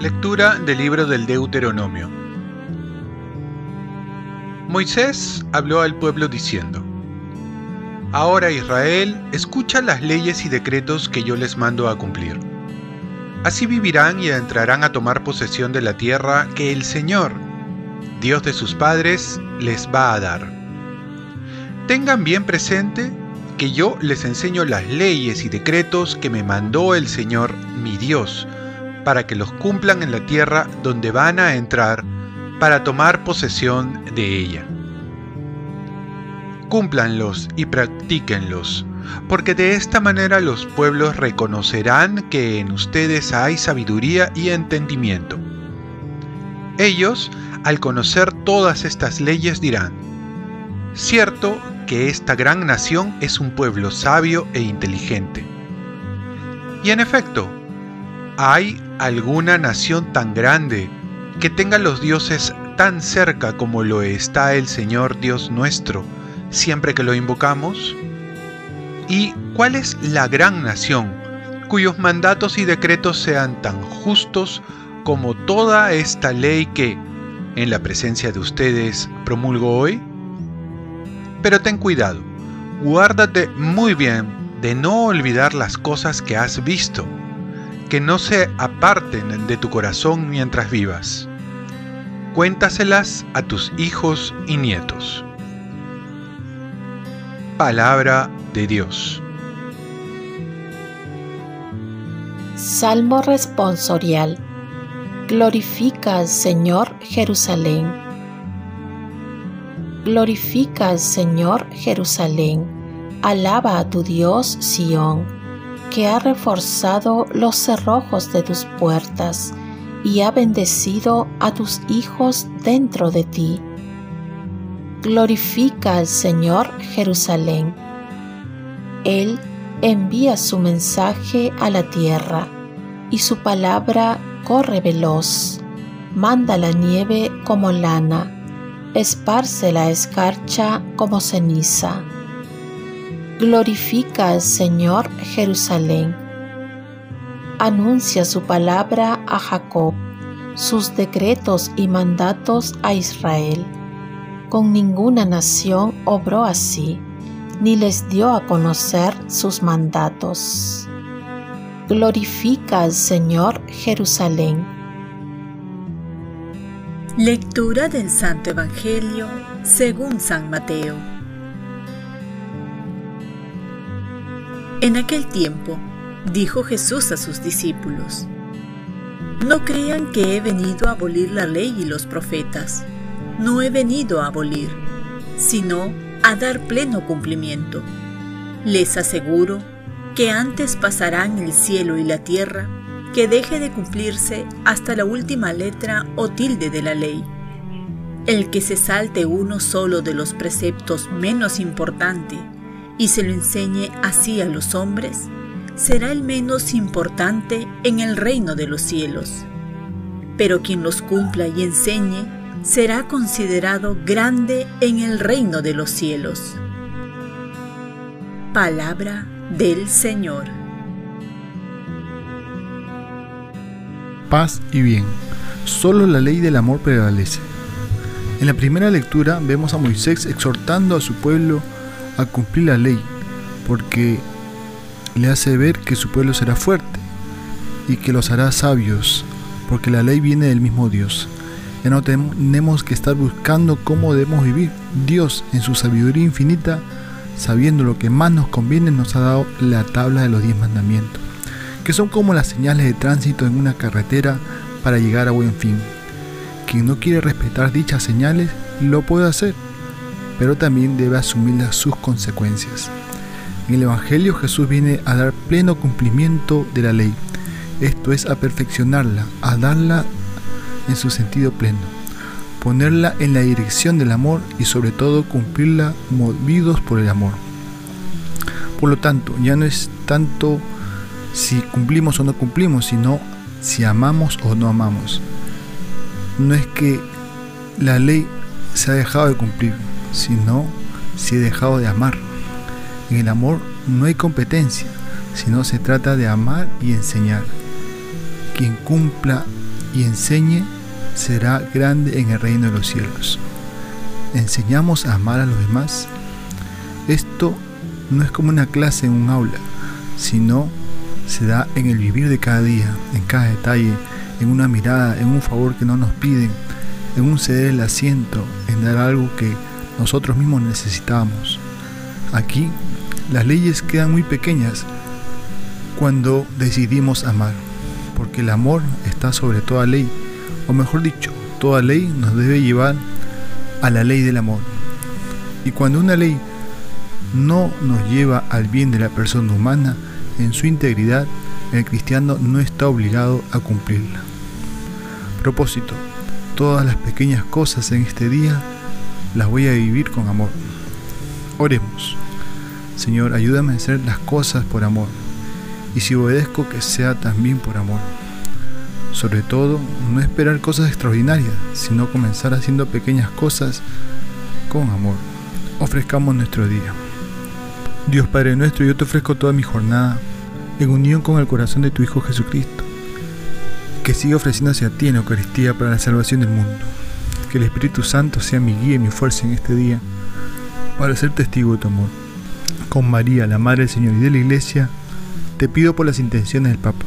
Lectura del libro del Deuteronomio. Moisés habló al pueblo diciendo, Ahora Israel, escucha las leyes y decretos que yo les mando a cumplir. Así vivirán y entrarán a tomar posesión de la tierra que el Señor, Dios de sus padres, les va a dar. Tengan bien presente que yo les enseño las leyes y decretos que me mandó el Señor, mi Dios, para que los cumplan en la tierra donde van a entrar para tomar posesión de ella. Cúmplanlos y practíquenlos, porque de esta manera los pueblos reconocerán que en ustedes hay sabiduría y entendimiento. Ellos, al conocer todas estas leyes, dirán, cierto que esta gran nación es un pueblo sabio e inteligente. Y en efecto, ¿Hay alguna nación tan grande que tenga los dioses tan cerca como lo está el Señor Dios nuestro siempre que lo invocamos? ¿Y cuál es la gran nación cuyos mandatos y decretos sean tan justos como toda esta ley que, en la presencia de ustedes, promulgo hoy? Pero ten cuidado, guárdate muy bien de no olvidar las cosas que has visto que no se aparten de tu corazón mientras vivas. Cuéntaselas a tus hijos y nietos. Palabra de Dios. Salmo responsorial. Glorifica al Señor Jerusalén. Glorifica al Señor Jerusalén. Alaba a tu Dios Sión que ha reforzado los cerrojos de tus puertas y ha bendecido a tus hijos dentro de ti. Glorifica al Señor Jerusalén. Él envía su mensaje a la tierra y su palabra corre veloz. Manda la nieve como lana, esparce la escarcha como ceniza Glorifica al Señor Jerusalén. Anuncia su palabra a Jacob, sus decretos y mandatos a Israel. Con ninguna nación obró así, ni les dio a conocer sus mandatos. Glorifica al Señor Jerusalén. Lectura del Santo Evangelio según San Mateo. En aquel tiempo, dijo Jesús a sus discípulos, No crean que he venido a abolir la ley y los profetas. No he venido a abolir, sino a dar pleno cumplimiento. Les aseguro que antes pasarán el cielo y la tierra que deje de cumplirse hasta la última letra o tilde de la ley. El que se salte uno solo de los preceptos menos importante y se lo enseñe así a los hombres, será el menos importante en el reino de los cielos. Pero quien los cumpla y enseñe será considerado grande en el reino de los cielos. Palabra del Señor. Paz y bien. Solo la ley del amor prevalece. En la primera lectura vemos a Moisés exhortando a su pueblo a cumplir la ley, porque le hace ver que su pueblo será fuerte y que los hará sabios, porque la ley viene del mismo Dios. Ya no tenemos que estar buscando cómo debemos vivir. Dios, en su sabiduría infinita, sabiendo lo que más nos conviene, nos ha dado la tabla de los diez mandamientos, que son como las señales de tránsito en una carretera para llegar a buen fin. Quien no quiere respetar dichas señales, lo puede hacer, pero también debe asumir sus consecuencias. En el Evangelio Jesús viene a dar pleno cumplimiento de la ley, esto es a perfeccionarla, a darla en su sentido pleno, ponerla en la dirección del amor y sobre todo cumplirla movidos por el amor. Por lo tanto, ya no es tanto si cumplimos o no cumplimos, sino si amamos o no amamos. No es que la ley se ha dejado de cumplir, sino si he dejado de amar. En el amor no hay competencia, sino se trata de amar y enseñar. Quien cumpla y enseñe será grande en el reino de los cielos. ¿Enseñamos a amar a los demás? Esto no es como una clase en un aula, sino se da en el vivir de cada día, en cada detalle, en una mirada, en un favor que no nos piden, en un ceder el asiento, en dar algo que nosotros mismos necesitamos. Aquí las leyes quedan muy pequeñas cuando decidimos amar, porque el amor está sobre toda ley, o mejor dicho, toda ley nos debe llevar a la ley del amor. Y cuando una ley no nos lleva al bien de la persona humana en su integridad, el cristiano no está obligado a cumplirla. Propósito, todas las pequeñas cosas en este día las voy a vivir con amor. Oremos. Señor, ayúdame a hacer las cosas por amor. Y si obedezco, que sea también por amor. Sobre todo, no esperar cosas extraordinarias, sino comenzar haciendo pequeñas cosas con amor. Ofrezcamos nuestro día. Dios Padre nuestro, yo te ofrezco toda mi jornada en unión con el corazón de tu Hijo Jesucristo, que sigue ofreciéndose a ti en Eucaristía para la salvación del mundo. Que el Espíritu Santo sea mi guía y mi fuerza en este día para ser testigo de tu amor. Con María, la Madre del Señor y de la Iglesia, te pido por las intenciones del Papa.